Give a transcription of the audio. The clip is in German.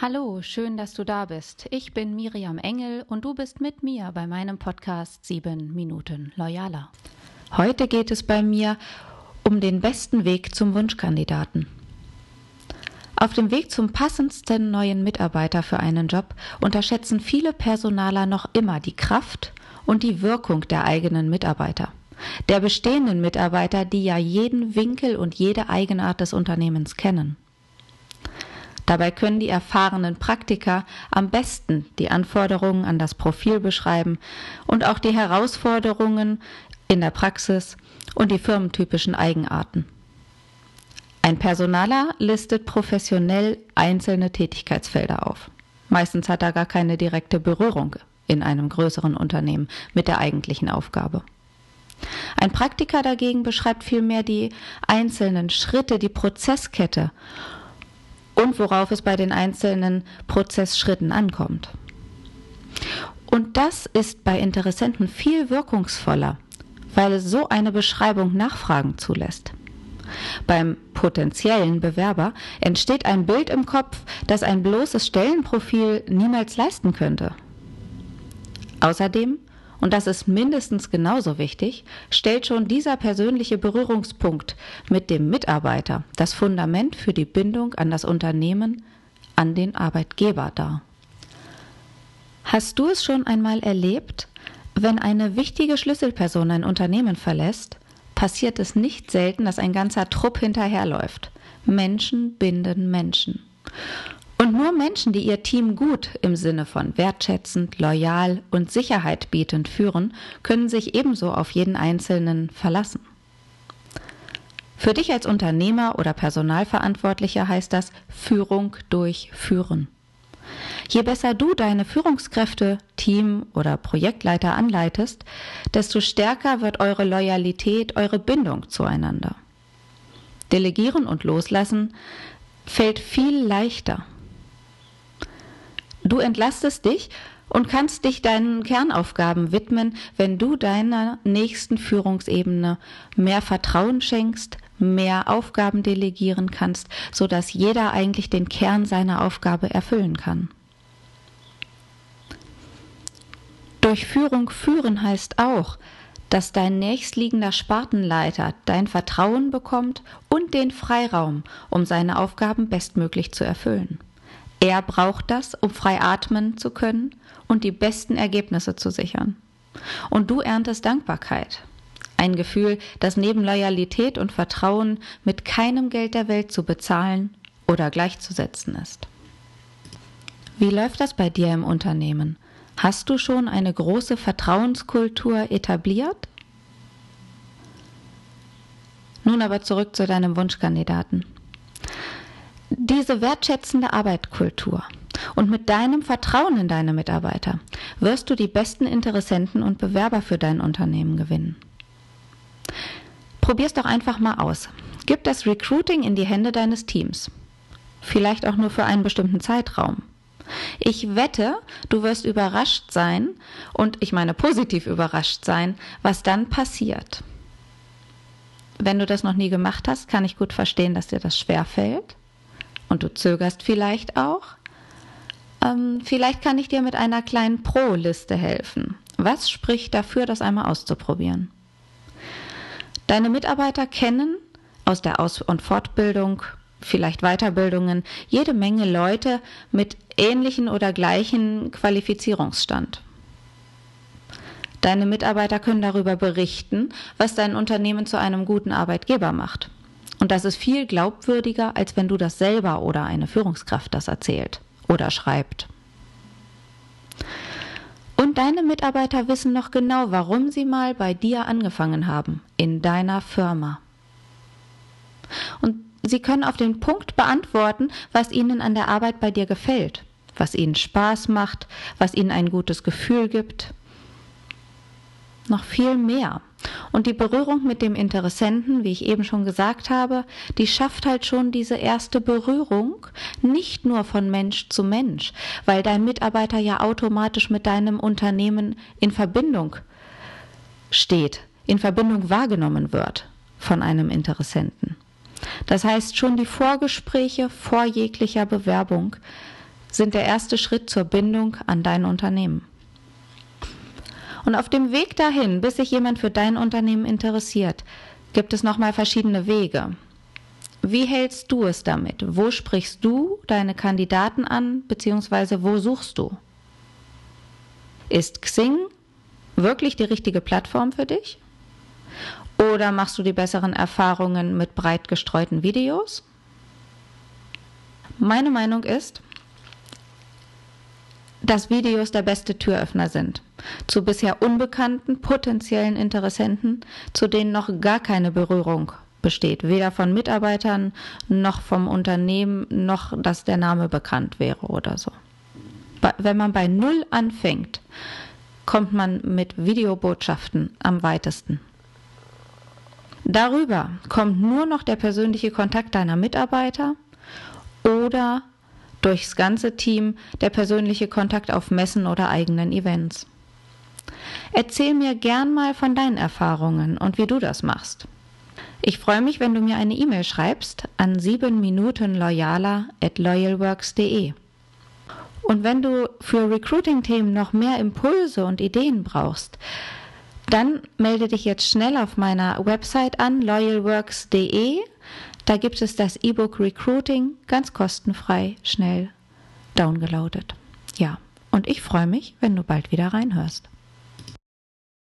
Hallo, schön, dass du da bist. Ich bin Miriam Engel und du bist mit mir bei meinem Podcast 7 Minuten Loyaler. Heute geht es bei mir um den besten Weg zum Wunschkandidaten. Auf dem Weg zum passendsten neuen Mitarbeiter für einen Job unterschätzen viele Personaler noch immer die Kraft und die Wirkung der eigenen Mitarbeiter. Der bestehenden Mitarbeiter, die ja jeden Winkel und jede Eigenart des Unternehmens kennen. Dabei können die erfahrenen Praktiker am besten die Anforderungen an das Profil beschreiben und auch die Herausforderungen in der Praxis und die firmentypischen Eigenarten. Ein Personaler listet professionell einzelne Tätigkeitsfelder auf. Meistens hat er gar keine direkte Berührung in einem größeren Unternehmen mit der eigentlichen Aufgabe. Ein Praktiker dagegen beschreibt vielmehr die einzelnen Schritte, die Prozesskette und worauf es bei den einzelnen Prozessschritten ankommt. Und das ist bei Interessenten viel wirkungsvoller, weil es so eine Beschreibung Nachfragen zulässt. Beim potenziellen Bewerber entsteht ein Bild im Kopf, das ein bloßes Stellenprofil niemals leisten könnte. Außerdem und das ist mindestens genauso wichtig, stellt schon dieser persönliche Berührungspunkt mit dem Mitarbeiter das Fundament für die Bindung an das Unternehmen, an den Arbeitgeber dar. Hast du es schon einmal erlebt, wenn eine wichtige Schlüsselperson ein Unternehmen verlässt, passiert es nicht selten, dass ein ganzer Trupp hinterherläuft. Menschen binden Menschen. Und nur Menschen, die ihr Team gut im Sinne von wertschätzend, loyal und Sicherheit bietend führen, können sich ebenso auf jeden Einzelnen verlassen. Für dich als Unternehmer oder Personalverantwortlicher heißt das Führung durch Führen. Je besser du deine Führungskräfte, Team oder Projektleiter anleitest, desto stärker wird eure Loyalität, eure Bindung zueinander. Delegieren und Loslassen fällt viel leichter. Du entlastest dich und kannst dich deinen Kernaufgaben widmen, wenn du deiner nächsten Führungsebene mehr Vertrauen schenkst, mehr Aufgaben delegieren kannst, so dass jeder eigentlich den Kern seiner Aufgabe erfüllen kann. Durch Führung führen heißt auch, dass dein nächstliegender Spartenleiter dein Vertrauen bekommt und den Freiraum, um seine Aufgaben bestmöglich zu erfüllen. Er braucht das, um frei atmen zu können und die besten Ergebnisse zu sichern. Und du erntest Dankbarkeit. Ein Gefühl, das neben Loyalität und Vertrauen mit keinem Geld der Welt zu bezahlen oder gleichzusetzen ist. Wie läuft das bei dir im Unternehmen? Hast du schon eine große Vertrauenskultur etabliert? Nun aber zurück zu deinem Wunschkandidaten diese wertschätzende Arbeitskultur und mit deinem Vertrauen in deine Mitarbeiter wirst du die besten Interessenten und Bewerber für dein Unternehmen gewinnen. Probier's doch einfach mal aus. Gib das Recruiting in die Hände deines Teams. Vielleicht auch nur für einen bestimmten Zeitraum. Ich wette, du wirst überrascht sein, und ich meine positiv überrascht sein, was dann passiert. Wenn du das noch nie gemacht hast, kann ich gut verstehen, dass dir das schwer fällt und du zögerst vielleicht auch, ähm, vielleicht kann ich dir mit einer kleinen Pro-Liste helfen. Was spricht dafür, das einmal auszuprobieren? Deine Mitarbeiter kennen aus der Aus- und Fortbildung, vielleicht Weiterbildungen, jede Menge Leute mit ähnlichen oder gleichen Qualifizierungsstand. Deine Mitarbeiter können darüber berichten, was dein Unternehmen zu einem guten Arbeitgeber macht. Und das ist viel glaubwürdiger, als wenn du das selber oder eine Führungskraft das erzählt oder schreibt. Und deine Mitarbeiter wissen noch genau, warum sie mal bei dir angefangen haben, in deiner Firma. Und sie können auf den Punkt beantworten, was ihnen an der Arbeit bei dir gefällt, was ihnen Spaß macht, was ihnen ein gutes Gefühl gibt. Noch viel mehr. Und die Berührung mit dem Interessenten, wie ich eben schon gesagt habe, die schafft halt schon diese erste Berührung, nicht nur von Mensch zu Mensch, weil dein Mitarbeiter ja automatisch mit deinem Unternehmen in Verbindung steht, in Verbindung wahrgenommen wird von einem Interessenten. Das heißt, schon die Vorgespräche vor jeglicher Bewerbung sind der erste Schritt zur Bindung an dein Unternehmen. Und auf dem Weg dahin, bis sich jemand für dein Unternehmen interessiert, gibt es nochmal verschiedene Wege. Wie hältst du es damit? Wo sprichst du deine Kandidaten an, beziehungsweise wo suchst du? Ist Xing wirklich die richtige Plattform für dich? Oder machst du die besseren Erfahrungen mit breit gestreuten Videos? Meine Meinung ist, dass Videos der beste Türöffner sind. Zu bisher unbekannten potenziellen Interessenten, zu denen noch gar keine Berührung besteht. Weder von Mitarbeitern noch vom Unternehmen, noch dass der Name bekannt wäre oder so. Wenn man bei Null anfängt, kommt man mit Videobotschaften am weitesten. Darüber kommt nur noch der persönliche Kontakt deiner Mitarbeiter oder durchs ganze Team der persönliche Kontakt auf Messen oder eigenen Events. Erzähl mir gern mal von deinen Erfahrungen und wie du das machst. Ich freue mich, wenn du mir eine E-Mail schreibst an 7 Minuten loyaler at loyalworks.de. Und wenn du für Recruiting-Themen noch mehr Impulse und Ideen brauchst, dann melde dich jetzt schnell auf meiner Website an, loyalworks.de. Da gibt es das E-Book Recruiting ganz kostenfrei, schnell downgeloadet. Ja, und ich freue mich, wenn du bald wieder reinhörst.